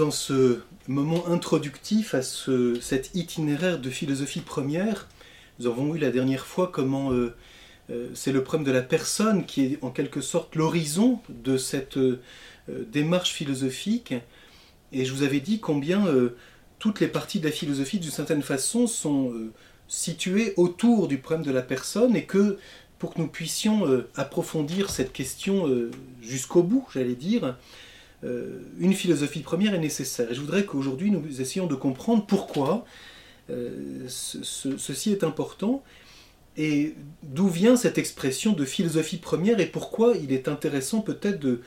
Dans ce moment introductif à cet itinéraire de philosophie première, nous avons vu la dernière fois comment euh, euh, c'est le problème de la personne qui est en quelque sorte l'horizon de cette euh, démarche philosophique. Et je vous avais dit combien toutes les parties de la philosophie, d'une certaine façon, sont situées autour du problème de la personne et que pour que nous puissions approfondir cette question jusqu'au bout, j'allais dire, euh, une philosophie première est nécessaire. Et je voudrais qu'aujourd'hui nous essayions de comprendre pourquoi euh, ceci est important et d'où vient cette expression de philosophie première et pourquoi il est intéressant peut-être de,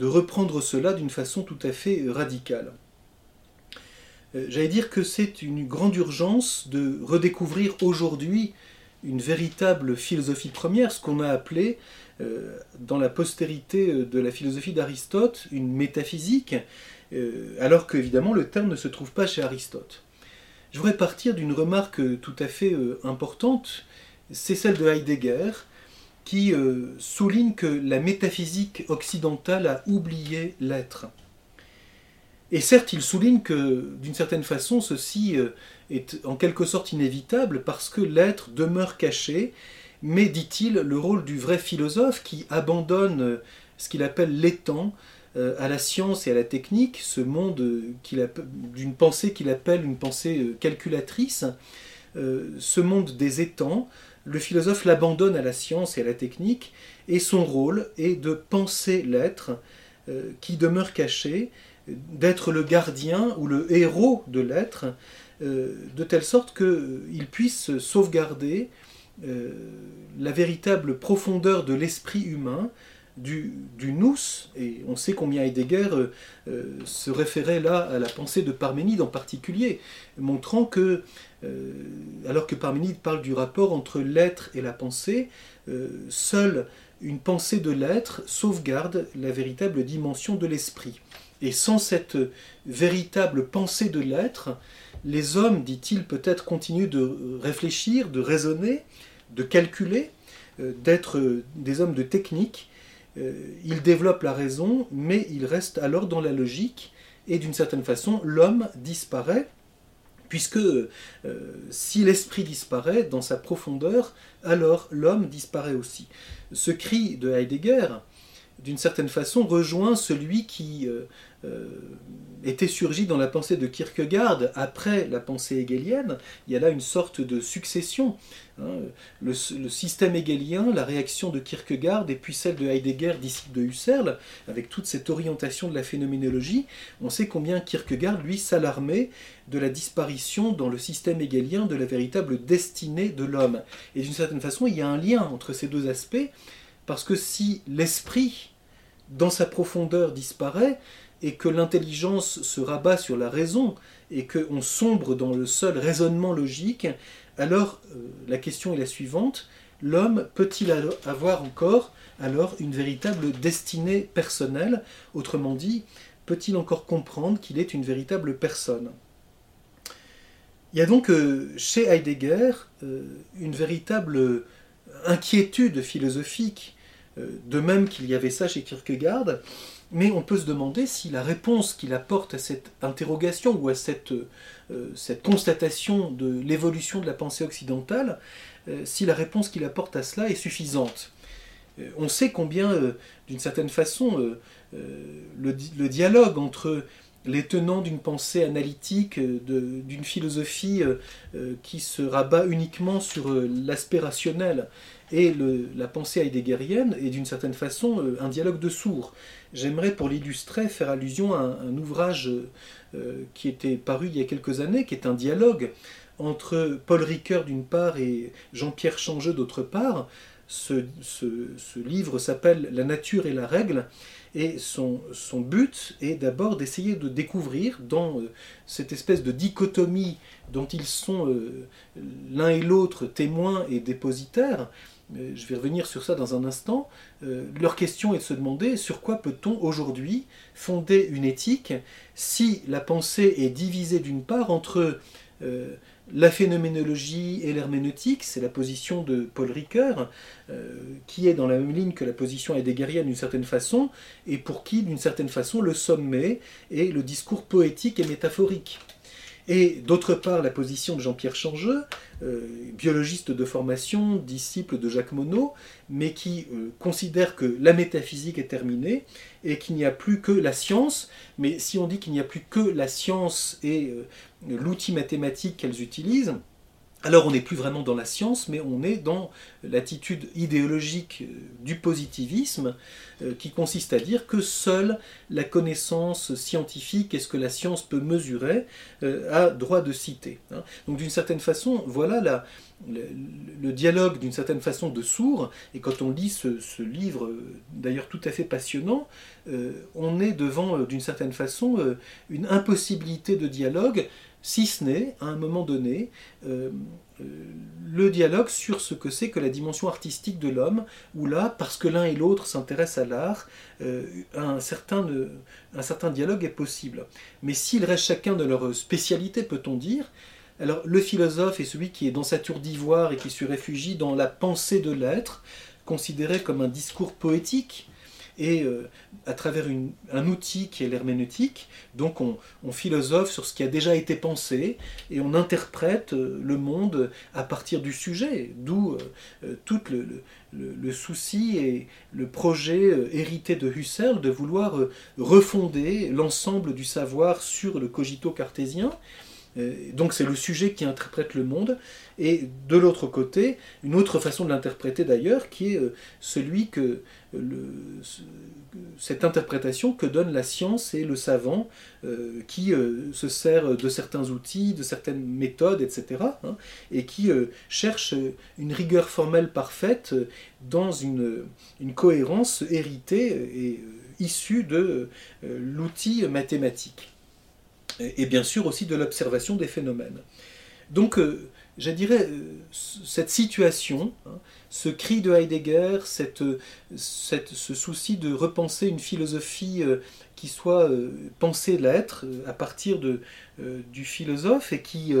reprendre cela d'une façon tout à fait radicale. Euh, j'allais dire que c'est une grande urgence de redécouvrir aujourd'hui une véritable philosophie première, ce qu'on a appelé euh, dans la postérité euh, de la philosophie d'Aristote une métaphysique, euh, alors qu'évidemment le terme ne se trouve pas chez Aristote. Je voudrais partir d'une remarque tout à fait importante, c'est celle de Heidegger, qui souligne que la métaphysique occidentale a oublié l'être. Et certes, il souligne que, d'une certaine façon, ceci est en quelque sorte inévitable parce que l'être demeure caché mais, dit-il, le rôle du vrai philosophe qui abandonne euh, ce qu'il appelle l'étang euh, à la science et à la technique, ce monde euh, d'une pensée qu'il appelle une pensée calculatrice, ce monde des étangs, le philosophe l'abandonne à la science et à la technique, et son rôle est de penser l'être qui demeure caché, d'être le gardien ou le héros de l'être, de telle sorte qu'il puisse sauvegarder euh, la véritable profondeur de l'esprit humain, du, nous, et on sait combien Heidegger euh, euh, se référait là à la pensée de Parménide en particulier, montrant que, alors que Parménide parle du rapport entre l'être et la pensée, seule une pensée de l'être sauvegarde la véritable dimension de l'esprit. Et sans cette véritable pensée de l'être, les hommes, dit-il, peut-être continuent de réfléchir, de raisonner, de calculer, euh, d'être euh, des hommes de technique. Euh, ils développent la raison, mais ils restent alors dans la logique, et d'une certaine façon, l'homme disparaît, puisque si l'esprit disparaît dans sa profondeur, alors l'homme disparaît aussi. Ce cri de Heidegger, d'une certaine façon, rejoint celui qui était surgi dans la pensée de Kierkegaard après la pensée hegelienne. Il y a là une sorte de succession. Hein. Le, système hegelien, la réaction de Kierkegaard et puis celle de Heidegger, disciple de Husserl, avec toute cette orientation de la phénoménologie, on sait combien Kierkegaard, lui, s'alarmait de la disparition dans le système hegelien de la véritable destinée de l'homme. Et d'une certaine façon, il y a un lien entre ces deux aspects, parce que si l'esprit, dans sa profondeur, disparaît, et que l'intelligence se rabat sur la raison et qu'on sombre dans le seul raisonnement logique, alors euh, la question est la suivante, l'homme peut-il avoir encore alors une véritable destinée personnelle? Autrement dit, peut-il encore comprendre qu'il est une véritable personne? Il y a donc euh, chez Heidegger euh, une véritable inquiétude philosophique, de même qu'il y avait ça chez Kierkegaard, mais on peut se demander si la réponse qu'il apporte à cette interrogation ou à cette, euh, cette constatation de l'évolution de la pensée occidentale, euh, si la réponse qu'il apporte à cela est suffisante. Euh, on sait combien, d'une certaine façon, le, le, dialogue entre les tenants d'une pensée analytique, d'une philosophie qui se rabat uniquement sur l'aspect rationnel, et la pensée heideggerienne est d'une certaine façon un dialogue de sourds. J'aimerais pour l'illustrer faire allusion à un, ouvrage euh, qui était paru il y a quelques années, qui est un dialogue entre Paul Ricoeur d'une part et Jean-Pierre Changeux d'autre part. Ce, livre s'appelle La nature et la règle et son, son but est d'abord d'essayer de découvrir dans euh, cette espèce de dichotomie dont ils sont euh, l'un et l'autre témoins et dépositaires, je vais revenir sur ça dans un instant, euh, leur question est de se demander sur quoi peut-on aujourd'hui fonder une éthique si la pensée est divisée d'une part entre euh, la phénoménologie et l'herméneutique, c'est la position de Paul Ricoeur, euh, qui est dans la même ligne que la position heideggerienne d'une certaine façon, et pour qui, d'une certaine façon, le sommet est le discours poétique et métaphorique. Et d'autre part, la position de Jean-Pierre Changeux, euh, biologiste de formation, disciple de Jacques Monod, mais qui euh, considère que la métaphysique est terminée et qu'il n'y a plus que la science. Mais si on dit qu'il n'y a plus que la science et euh, l'outil mathématique qu'elles utilisent, alors on n'est plus vraiment dans la science, mais on est dans l'attitude idéologique euh, du positivisme, euh, qui consiste à dire que seule la connaissance scientifique et ce que la science peut mesurer euh, a droit de citer. Hein. Donc d'une certaine façon, voilà le, dialogue d'une certaine façon de sourd, et quand on lit ce, livre, d'ailleurs tout à fait passionnant, on est devant d'une certaine façon une impossibilité de dialogue si ce n'est, à un moment donné, euh, euh, le dialogue sur ce que c'est que la dimension artistique de l'homme, où là, parce que l'un et l'autre s'intéressent à l'art, euh, un, certain, dialogue est possible. Mais s'ils restent chacun de leur spécialité, peut-on dire, alors le philosophe est celui qui est dans sa tour d'ivoire et qui se réfugie dans la pensée de l'être, considéré comme un discours poétique, et euh, à travers un outil qui est l'herméneutique, donc on, philosophe sur ce qui a déjà été pensé et on interprète euh, le monde à partir du sujet, d'où euh, tout le, souci et le projet hérité de Husserl de vouloir refonder l'ensemble du savoir sur le cogito cartésien. Donc c'est le sujet qui interprète le monde, et de l'autre côté, une autre façon de l'interpréter d'ailleurs, qui est celui que cette interprétation que donne la science et le savant euh, qui euh, se sert de certains outils, de certaines méthodes, etc., hein, et qui euh, cherche une rigueur formelle parfaite dans une cohérence héritée et issue de l'outil mathématique. Et, bien sûr aussi de l'observation des phénomènes. Donc, je dirais, cette situation, hein, ce cri de Heidegger, cette, ce souci de repenser une philosophie euh, qui soit euh, pensée l'être euh, à partir de, du philosophe et qui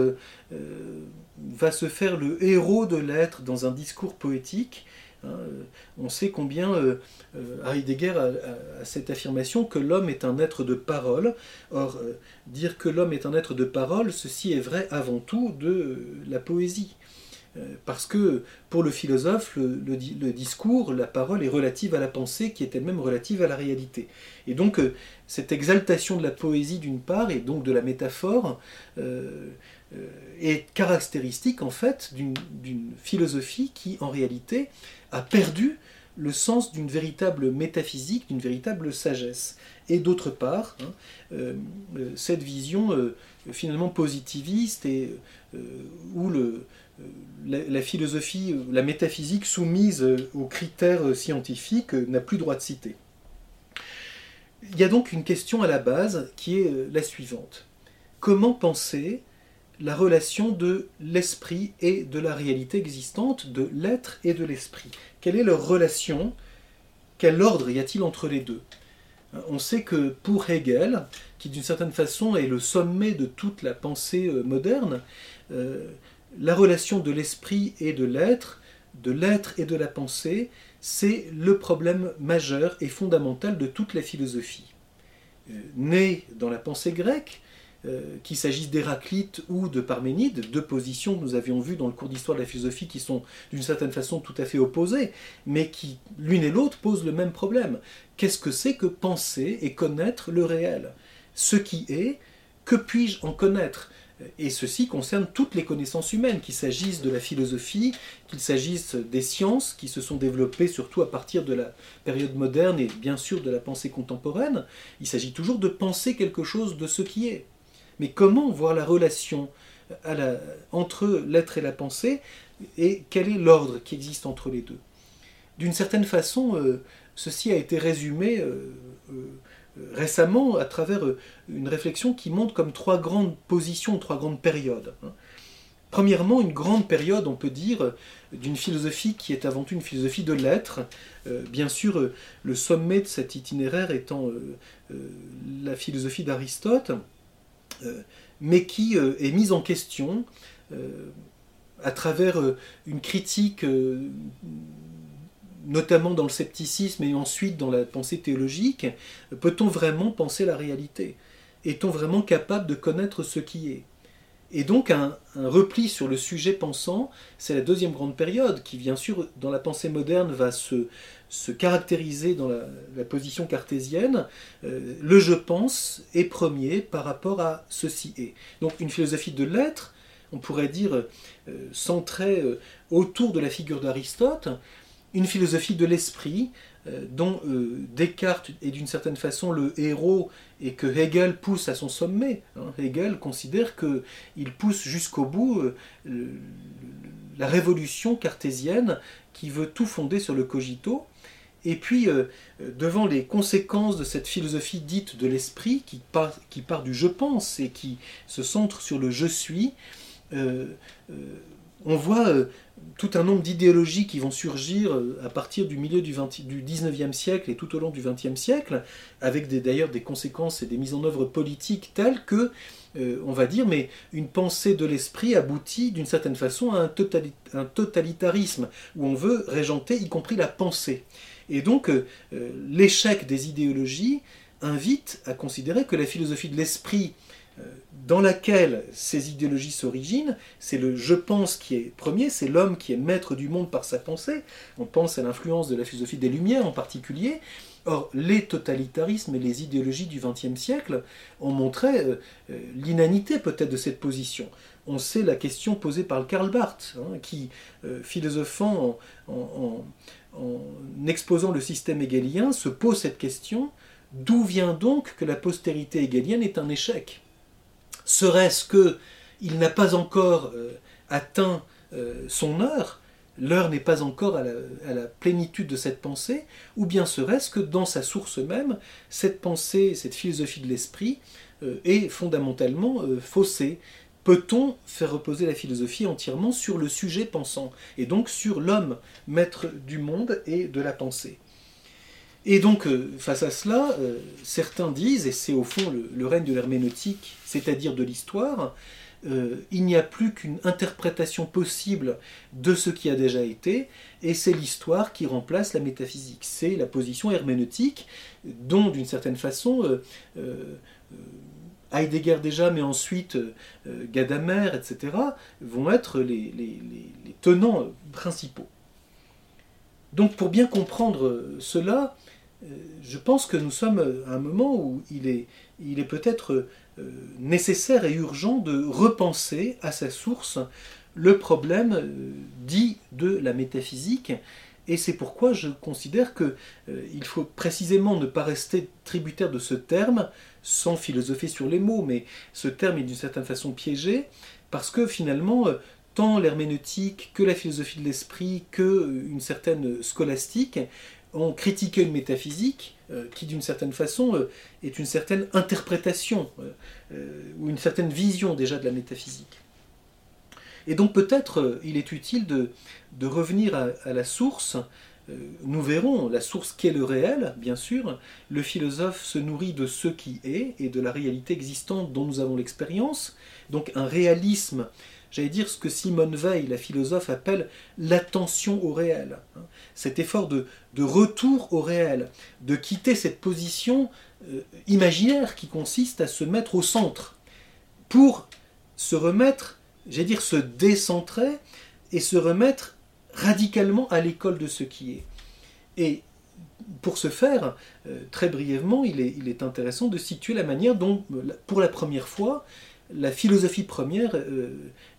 va se faire le héros de l'être dans un discours poétique. Hein, on sait combien Heidegger a, cette affirmation que l'homme est un être de parole. Or, dire que l'homme est un être de parole, ceci est vrai avant tout de la poésie. Euh, parce que pour le philosophe, le, discours, la parole est relative à la pensée qui est elle-même relative à la réalité. Et donc euh, cette exaltation de la poésie d'une part et donc de la métaphore euh, est caractéristique en fait d'une philosophie qui en réalité a perdu le sens d'une véritable métaphysique, d'une véritable sagesse. Et d'autre part, hein, cette vision finalement positiviste et où le, la, philosophie, la métaphysique soumise aux critères scientifiques n'a plus droit de citer. Il y a donc une question à la base qui est la suivante. Comment penser la relation de l'esprit et de la réalité existante, de l'être et de l'esprit? Quelle est leur relation? Quel ordre y a-t-il entre les deux? On sait que pour Hegel, qui d'une certaine façon est le sommet de toute la pensée moderne, euh, la relation de l'esprit et de l'être, de l'être et de la pensée, c'est le problème majeur et fondamental de toute la philosophie. Euh, né dans la pensée grecque, euh, qu'il s'agisse d'Héraclite ou de Parménide, deux positions que nous avions vues dans le cours d'histoire de la philosophie qui sont d'une certaine façon tout à fait opposées, mais qui, l'une et l'autre, posent le même problème. Qu'est-ce que c'est que penser et connaître le réel? Ce qui est, que puis-je en connaître? Et ceci concerne toutes les connaissances humaines, qu'il s'agisse de la philosophie, qu'il s'agisse des sciences qui se sont développées surtout à partir de la période moderne et bien sûr de la pensée contemporaine. Il s'agit toujours de penser quelque chose de ce qui est. Mais comment voir la relation entre l'être et la pensée et quel est l'ordre qui existe entre les deux? D'une certaine façon, euh, ceci a été résumé euh, euh, récemment à travers euh, une réflexion qui montre comme trois grandes positions, trois grandes périodes. Hein. Premièrement, une grande période, on peut dire, d'une philosophie qui est avant tout une philosophie de l'être. Euh, bien sûr, euh, le sommet de cet itinéraire étant la philosophie d'Aristote, mais qui est mise en question à travers une critique notamment dans le scepticisme et ensuite dans la pensée théologique, peut-on vraiment penser la réalité? Est-on vraiment capable de connaître ce qui est? Et donc un, repli sur le sujet pensant, c'est la deuxième grande période qui, bien sûr, dans la pensée moderne, va se, caractériser dans la, position cartésienne. Euh, le je pense est premier par rapport à ceci est. Donc une philosophie de l'être, on pourrait dire, euh, centrée euh, autour de la figure d'Aristote, une philosophie de l'esprit euh, dont euh, Descartes est d'une certaine façon le héros et que Hegel pousse à son sommet. Hein. Hegel considère qu'il pousse jusqu'au bout euh, la révolution cartésienne qui veut tout fonder sur le cogito. Et puis, devant les conséquences de cette philosophie dite de l'esprit, qui part, qui part du je pense et qui se centre sur le je suis, on voit tout un nombre d'idéologies qui vont surgir euh, à partir du milieu du, 20, du 19e siècle et tout au long du 20e siècle, avec d'ailleurs des, conséquences et des mises en œuvre politiques telles que, euh, on va dire, mais une pensée de l'esprit aboutit d'une certaine façon à un, totalitarisme, où on veut régenter y compris la pensée. Et donc euh, l'échec des idéologies invite à considérer que la philosophie de l'esprit dans laquelle ces idéologies s'originent, c'est le je pense qui est premier, c'est l'homme qui est maître du monde par sa pensée. On pense à l'influence de la philosophie des Lumières en particulier. Or, les totalitarismes et les idéologies du XXe siècle ont montré euh, euh, l'inanité peut-être de cette position. On sait la question posée par Karl Barth, hein, qui, euh, philosophant en, en exposant le système hegelien, se pose cette question d'où vient donc que la postérité hegelienne est un échec? Serait-ce que il n'a pas encore euh, atteint euh, son heure, l'heure n'est pas encore à la, plénitude de cette pensée, ou bien serait-ce que dans sa source même, cette pensée, cette philosophie de l'esprit euh, est fondamentalement faussée? Peut-on faire reposer la philosophie entièrement sur le sujet pensant, et donc sur l'homme, maître du monde et de la pensée? Et donc, euh, face à cela, euh, certains disent, et c'est au fond le, règne de l'herméneutique, c'est-à-dire de l'histoire, euh, il n'y a plus qu'une interprétation possible de ce qui a déjà été, et c'est l'histoire qui remplace la métaphysique. C'est la position herméneutique, dont, d'une certaine façon, Heidegger déjà, mais ensuite Gadamer, etc., vont être les tenants principaux. Donc pour bien comprendre cela, je pense que nous sommes à un moment où il est, il est peut-être euh, nécessaire et urgent de repenser à sa source le problème euh, dit de la métaphysique. Et c'est pourquoi je considère qu'il faut précisément ne pas rester tributaire de ce terme, sans philosopher sur les mots, mais ce terme est d'une certaine façon piégé, parce que finalement, tant l'herméneutique que la philosophie de l'esprit que une certaine scolastique ont critiqué une métaphysique euh, qui, d'une certaine façon, euh, est une certaine interprétation euh, ou une certaine vision déjà de la métaphysique. Et donc peut-être il est utile de, revenir à, la source. Nous verrons la source qu'est le réel, bien sûr. Le philosophe se nourrit de ce qui est et de la réalité existante dont nous avons l'expérience. Donc un réalisme j'allais dire, ce que Simone Veil, la philosophe, appelle l'attention au réel. Hein. Cet effort de, retour au réel, de quitter cette position euh, imaginaire qui consiste à se mettre au centre, pour se remettre, j'allais dire, se décentrer et se remettre radicalement à l'école de ce qui est. Et pour ce faire, euh, très brièvement, il est, il est, intéressant de situer la manière dont, pour la première fois, la philosophie première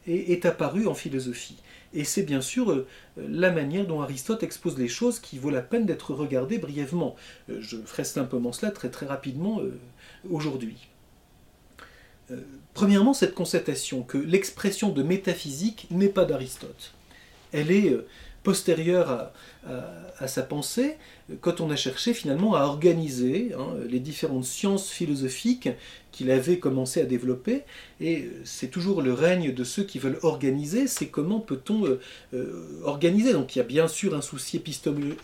euh, est, apparue en philosophie. Et c'est bien sûr euh, la manière dont Aristote expose les choses qui vaut la peine d'être regardée brièvement. Euh, je ferai simplement cela très très rapidement aujourd'hui. Premièrement, cette constatation que l'expression de métaphysique n'est pas d'Aristote. Elle est postérieure à, sa pensée, quand on a cherché finalement à organiser hein, les différentes sciences philosophiques qu'il avait commencé à développer. Et c'est toujours le règne de ceux qui veulent organiser, c'est comment peut-on euh, euh, organiser. Donc il y a bien sûr un souci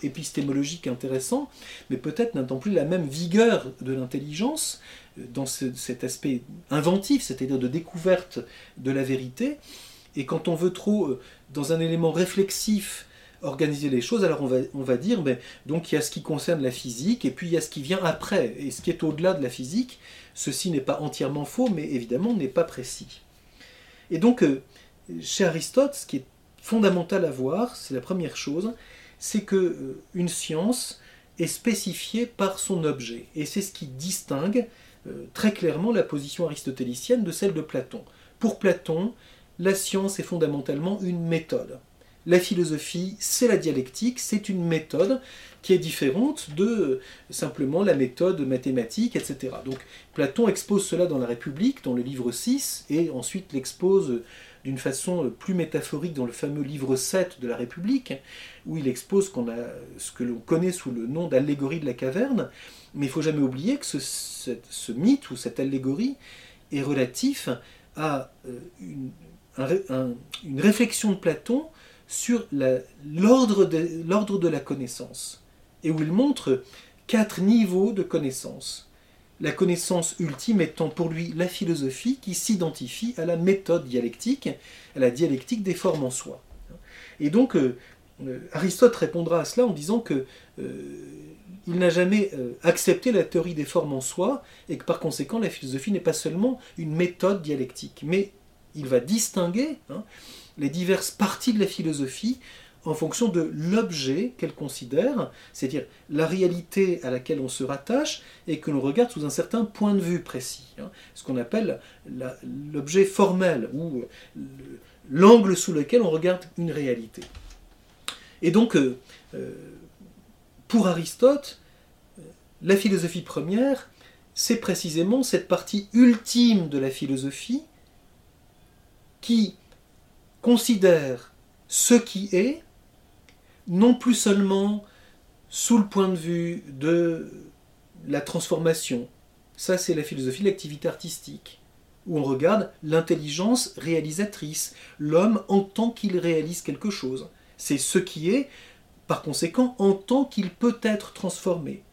épistémologique intéressant, mais peut-être n'attend plus la même vigueur de l'intelligence euh, dans cet aspect inventif, c'est-à-dire de découverte de la vérité. Et quand on veut trop, euh, dans un élément réflexif, organiser les choses, alors on va, dire, ben, donc il y a ce qui concerne la physique, et puis il y a ce qui vient après, et ce qui est au-delà de la physique. Ceci n'est pas entièrement faux, mais évidemment n'est pas précis. Et donc, euh, chez Aristote, ce qui est fondamental à voir, c'est la première chose, c'est que euh, une science est spécifiée par son objet, et c'est ce qui distingue euh, très clairement la position aristotélicienne de celle de Platon. Pour Platon, la science est fondamentalement une méthode. La philosophie, c'est la dialectique, c'est une méthode qui est différente de simplement la méthode mathématique, etc. Donc Platon expose cela dans la République, dans le livre 6, et ensuite l'expose d'une façon plus métaphorique dans le fameux livre 7 de la République, où il expose ce que l'on connaît sous le nom d'allégorie de la caverne, mais il faut jamais oublier que ce, mythe ou cette allégorie est relatif à euh, une réflexion de Platon sur l'ordre de, de la connaissance, et où il montre quatre niveaux de connaissance la connaissance ultime étant pour lui la philosophie qui s'identifie à la méthode dialectique, à la dialectique des formes en soi. Et donc, euh, euh, Aristote répondra à cela en disant que euh, il n'a jamais accepté la théorie des formes en soi, et que par conséquent, la philosophie n'est pas seulement une méthode dialectique, mais il va distinguer hein, les diverses parties de la philosophie en fonction de l'objet qu'elle considère, c'est-à-dire la réalité à laquelle on se rattache et que l'on regarde sous un certain point de vue précis, hein. ce qu'on appelle l'objet formel ou l'angle sous lequel on regarde une réalité. Et donc, euh, euh, pour Aristote, la philosophie première, c'est précisément cette partie ultime de la philosophie qui considère ce qui est non plus seulement sous le point de vue de la transformation, ça c'est la philosophie de l'activité artistique, où on regarde l'intelligence réalisatrice, l'homme en tant qu'il réalise quelque chose. C'est ce qui est, par conséquent, en tant qu'il peut être transformé.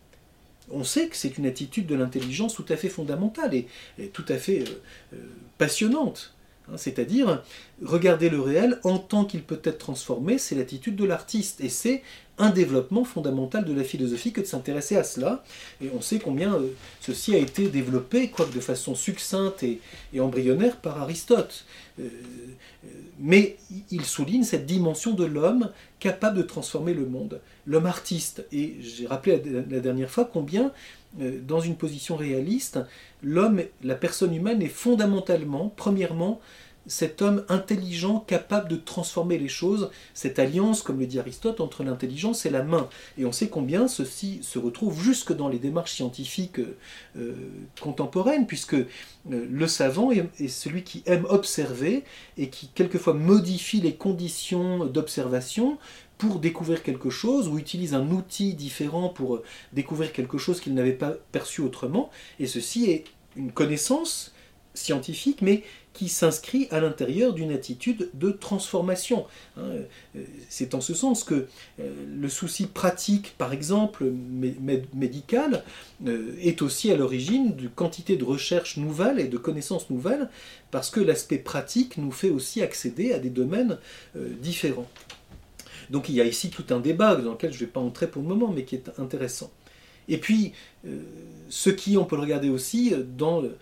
On sait que c'est une attitude de l'intelligence tout à fait fondamentale et, tout à fait euh, euh, passionnante. Hein, c'est-à-dire, regarder le réel en tant qu'il peut être transformé, c'est l'attitude de l'artiste. Et c'est un développement fondamental de la philosophie que de s'intéresser à cela. Et on sait combien euh, ceci a été développé, quoique de façon succincte et, embryonnaire, par Aristote. Euh, euh, mais il souligne cette dimension de l'homme capable de transformer le monde. L'homme artiste. Et j'ai rappelé la dernière fois combien dans une position réaliste, l'homme, la personne humaine est fondamentalement, premièrement, cet homme intelligent capable de transformer les choses, cette alliance, comme le dit Aristote, entre l'intelligence et la main. Et on sait combien ceci se retrouve jusque dans les démarches scientifiques euh, contemporaines, puisque euh, le savant est, celui qui aime observer et qui quelquefois modifie les conditions d'observation pour découvrir quelque chose ou utilise un outil différent pour découvrir quelque chose qu'il n'avait pas perçu autrement. Et ceci est une connaissance scientifique, mais qui s'inscrit à l'intérieur d'une attitude de transformation. Hein. Euh, c'est en ce sens que euh, le souci pratique, par exemple, médical, euh, est aussi à l'origine de quantité de recherches nouvelles et de connaissances nouvelles, parce que l'aspect pratique nous fait aussi accéder à des domaines différents. Donc il y a ici tout un débat dans lequel je ne vais pas entrer pour le moment, mais qui est intéressant. Et puis, euh, ce qui, on peut le regarder aussi euh, dans euh,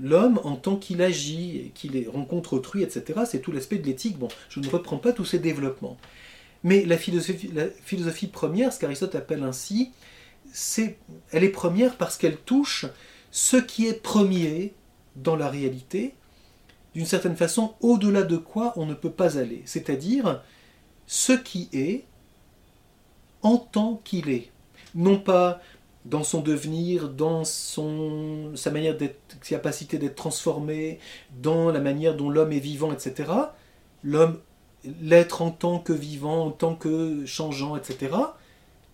l'homme en tant qu'il agit, qu'il rencontre autrui, etc. C'est tout l'aspect de l'éthique. Bon, je ne reprends pas tous ces développements. Mais la philosophie, première, ce qu'Aristote appelle ainsi, elle est première parce qu'elle touche ce qui est premier dans la réalité, d'une certaine façon, au-delà de quoi on ne peut pas aller. C'est-à-dire ce qui est en tant qu'il est. Non pas dans son devenir, dans son, sa manière d'être, capacité d'être transformé, dans la manière dont l'homme est vivant, etc. L'homme, l'être en tant que vivant, en tant que changeant, etc.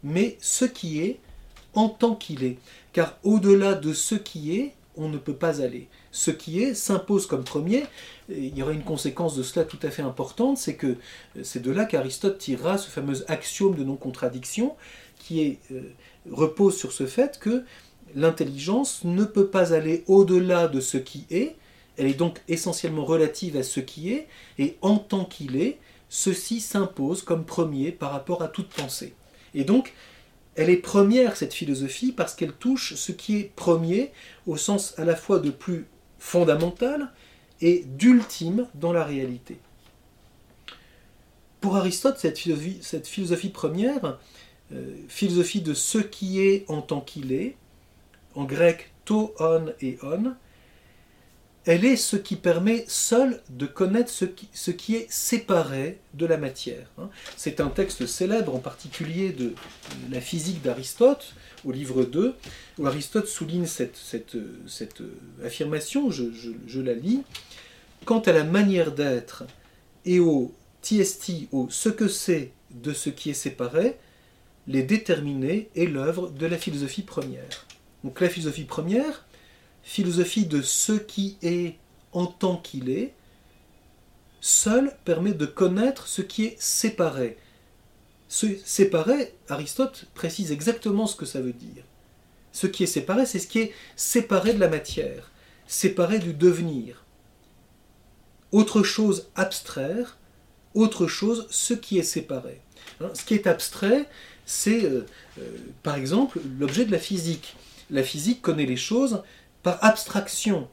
Mais ce qui est en tant qu'il est. Car au-delà de ce qui est, on ne peut pas aller. Ce qui est s'impose comme premier. il y aura une conséquence de cela tout à fait importante, c'est que c'est de là qu'Aristote tirera ce fameux axiome de non-contradiction, qui est euh, repose sur ce fait que l'intelligence ne peut pas aller au-delà de ce qui est, Elle est donc essentiellement relative à ce qui est, et en tant qu'il est, ceci s'impose comme premier par rapport à toute pensée. Et donc, elle est première, cette philosophie, parce qu'elle touche ce qui est premier au sens à la fois de plus fondamental et d'ultime dans la réalité. Pour Aristote, cette philosophie, première, euh, philosophie de ce qui est en tant qu'il est, en grec to on et on, elle est ce qui permet seul de connaître ce qui, est séparé de la matière. Hein. C'est un texte célèbre en particulier de la physique d'Aristote, au livre 2, où Aristote souligne cette, affirmation, je, la lis, quant à la manière d'être et au TST, au ce que c'est de ce qui est séparé, les déterminés est l'œuvre de la philosophie première. Donc la philosophie première, philosophie de ce qui est en tant qu'il est, seul permet de connaître ce qui est séparé. Ce séparé, Aristote précise exactement ce que ça veut dire. Ce qui est séparé, c'est ce qui est séparé de la matière, séparé du devenir. Autre chose abstraire, autre chose ce qui est séparé. Hein, ce qui est abstrait, c'est euh, euh, par exemple l'objet de la physique. La physique connaît les choses par abstraction,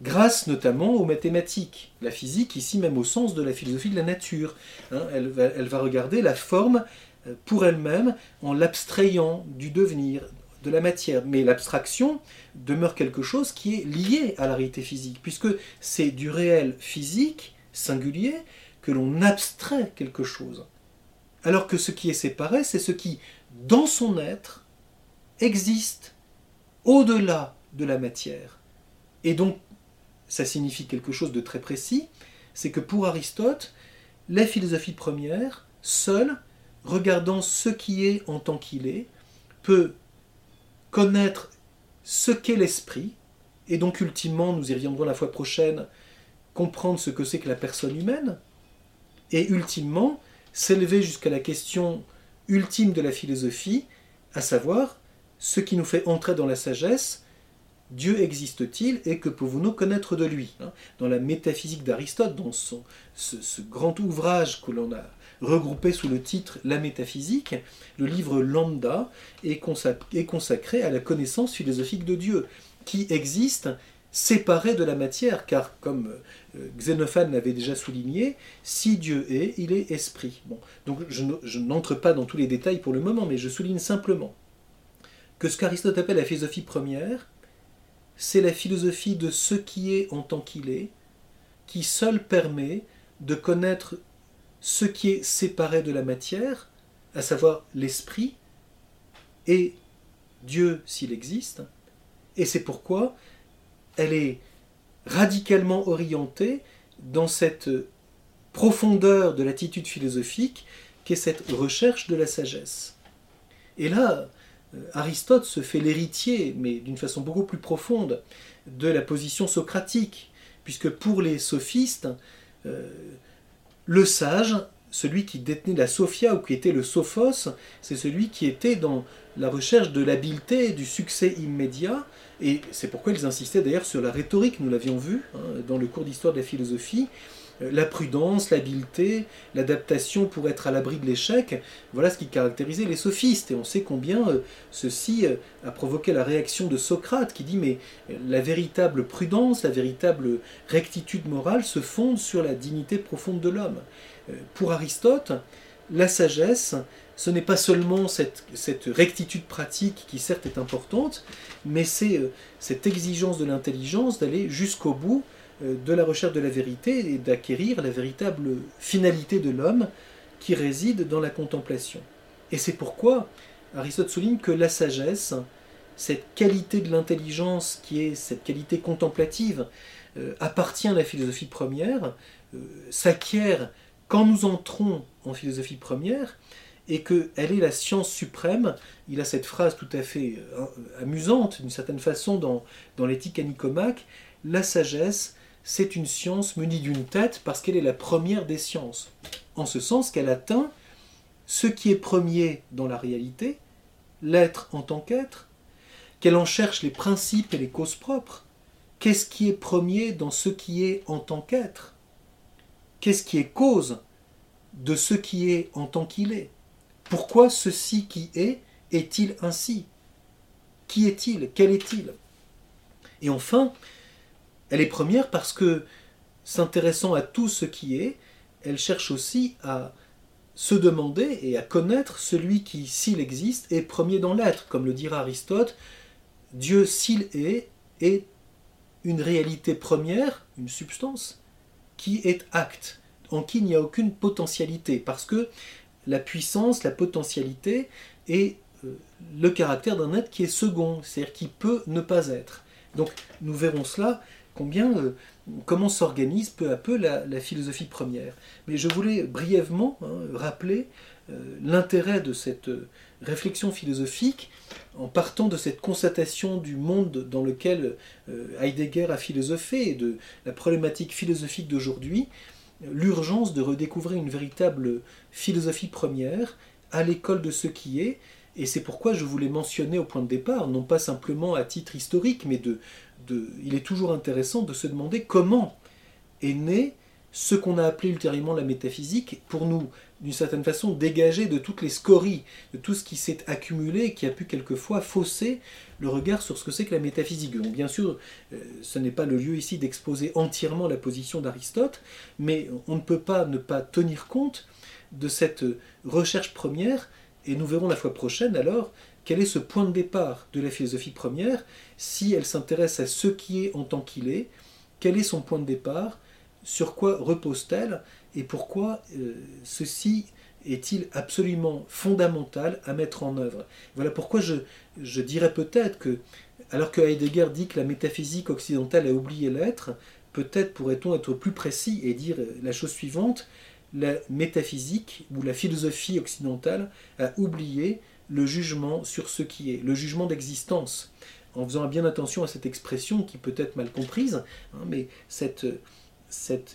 grâce notamment aux mathématiques. La physique, ici même au sens de la philosophie de la nature. Hein, elle, va, regarder la forme euh, pour elle-même en l'abstrayant du devenir, de la matière. Mais l'abstraction demeure quelque chose qui est lié à la réalité physique, puisque c'est du réel physique singulier que l'on abstrait quelque chose. Alors que ce qui est séparé, c'est ce qui, dans son être, existe au-delà de la matière. Et donc, ça signifie quelque chose de très précis, c'est que pour Aristote, la philosophie première, seule, regardant ce qui est en tant qu'il est, peut connaître ce qu'est l'esprit, et donc ultimement, nous y reviendrons la fois prochaine, comprendre ce que c'est que la personne humaine, et ultimement, s'élever jusqu'à la question ultime de la philosophie, à savoir ce qui nous fait entrer dans la sagesse, Dieu existe-t-il et que pouvons-nous connaître de lui hein? Dans la métaphysique d'Aristote, dans ce, grand ouvrage que l'on a regroupé sous le titre La métaphysique, le livre Lambda est consacré à la connaissance philosophique de Dieu, qui existe séparé de la matière, car comme euh, Xénophane l'avait déjà souligné, si Dieu est, il est esprit. Bon, donc je n'entre pas dans tous les détails pour le moment, mais je souligne simplement que ce qu'Aristote appelle la philosophie première, c'est la philosophie de ce qui est en tant qu'il est, qui seul permet de connaître ce qui est séparé de la matière, à savoir l'esprit, et Dieu s'il existe, et c'est pourquoi elle est radicalement orientée dans cette profondeur de l'attitude philosophique qu'est cette recherche de la sagesse. Et là, euh, Aristote se fait l'héritier, mais d'une façon beaucoup plus profonde, de la position socratique, puisque pour les sophistes, euh, le sage, celui qui détenait la sophia ou qui était le sophos, c'est celui qui était dans la recherche de l'habileté, du succès immédiat, et c'est pourquoi ils insistaient d'ailleurs sur la rhétorique, nous l'avions vu hein, dans le cours d'histoire de la philosophie, euh, la prudence, l'habileté, l'adaptation pour être à l'abri de l'échec, voilà ce qui caractérisait les sophistes. Et on sait combien euh, ceci euh, a provoqué la réaction de Socrate qui dit mais la véritable prudence, la véritable rectitude morale se fonde sur la dignité profonde de l'homme. Pour Aristote, la sagesse, ce n'est pas seulement cette, rectitude pratique qui certes est importante, mais c'est cette exigence de l'intelligence d'aller jusqu'au bout euh, de la recherche de la vérité et d'acquérir la véritable finalité de l'homme qui réside dans la contemplation. Et c'est pourquoi Aristote souligne que la sagesse, cette qualité de l'intelligence qui est cette qualité contemplative, euh, appartient à la philosophie première, euh, s'acquiert quand nous entrons en philosophie première, et qu'elle est la science suprême. Il a cette phrase tout à fait amusante, d'une certaine façon, dans, dans l'éthique à Nicomaque, la sagesse, c'est une science munie d'une tête parce qu'elle est la première des sciences, en ce sens qu'elle atteint ce qui est premier dans la réalité, l'être en tant qu'être, qu'elle en cherche les principes et les causes propres, qu'est-ce qui est premier dans ce qui est en tant qu'être? Qu'est-ce qui est cause de ce qui est en tant qu'il est? Pourquoi ceci qui est est-il ainsi? Qui est-il? Quel est-il? Et enfin, elle est première parce que, s'intéressant à tout ce qui est, elle cherche aussi à se demander et à connaître celui qui, s'il existe, est premier dans l'être. Comme le dira Aristote, Dieu, s'il est, est une réalité première, une substance, qui est acte, en qui il n'y a aucune potentialité, parce que la puissance, la potentialité est euh, le caractère d'un être qui est second, c'est-à-dire qui peut ne pas être. Donc nous verrons cela, combien, euh, comment s'organise peu à peu la, philosophie première. Mais je voulais brièvement hein, rappeler euh, l'intérêt de cette réflexion philosophique en partant de cette constatation du monde dans lequel Heidegger a philosophé et de la problématique philosophique d'aujourd'hui, l'urgence de redécouvrir une véritable philosophie première à l'école de ce qui est, et c'est pourquoi je voulais mentionner au point de départ, non pas simplement à titre historique, mais de, il est toujours intéressant de se demander comment est né ce qu'on a appelé ultérieurement la métaphysique, pour nous, d'une certaine façon, dégager de toutes les scories, de tout ce qui s'est accumulé et qui a pu quelquefois fausser le regard sur ce que c'est que la métaphysique. Donc, bien sûr, euh, ce n'est pas le lieu ici d'exposer entièrement la position d'Aristote, mais on ne peut pas ne pas tenir compte de cette recherche première et nous verrons la fois prochaine alors quel est ce point de départ de la philosophie première, si elle s'intéresse à ce qui est en tant qu'il est, quel est son point de départ, sur quoi repose-t-elle, et pourquoi euh, ceci est-il absolument fondamental à mettre en œuvre. Voilà pourquoi je, je dirais peut-être que, alors que Heidegger dit que la métaphysique occidentale a oublié l'être, peut-être pourrait-on être plus précis et dire la chose suivante, la métaphysique ou la philosophie occidentale a oublié le jugement sur ce qui est, le jugement d'existence, en faisant bien attention à cette expression qui peut être mal comprise, hein, mais cet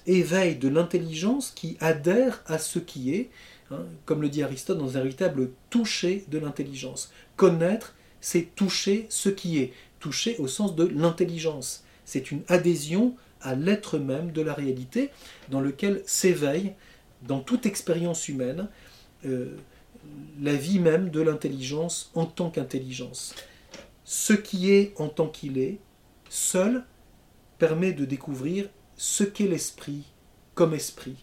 éveil de l'intelligence qui adhère à ce qui est, hein, comme le dit Aristote, dans un véritable toucher de l'intelligence. Connaître, c'est toucher ce qui est, toucher au sens de l'intelligence. C'est une adhésion à l'être même de la réalité dans lequel s'éveille dans toute expérience humaine, euh, la vie même de l'intelligence en tant qu'intelligence. Ce qui est en tant qu'il est, seul, permet de découvrir ce qu'est l'esprit comme esprit.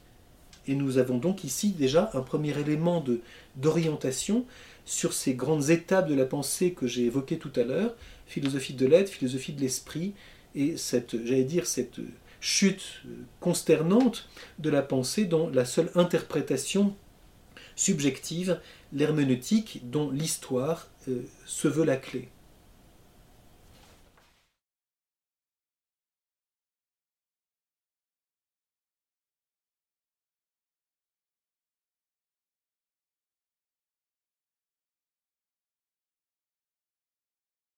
Et nous avons donc ici déjà un premier élément d'orientation sur ces grandes étapes de la pensée que j'ai évoquées tout à l'heure, philosophie de l'être, philosophie de l'esprit, et cette, j'allais dire, cette chute consternante de la pensée dont la seule interprétation subjective, l'herméneutique, dont l'histoire euh, se veut la clé.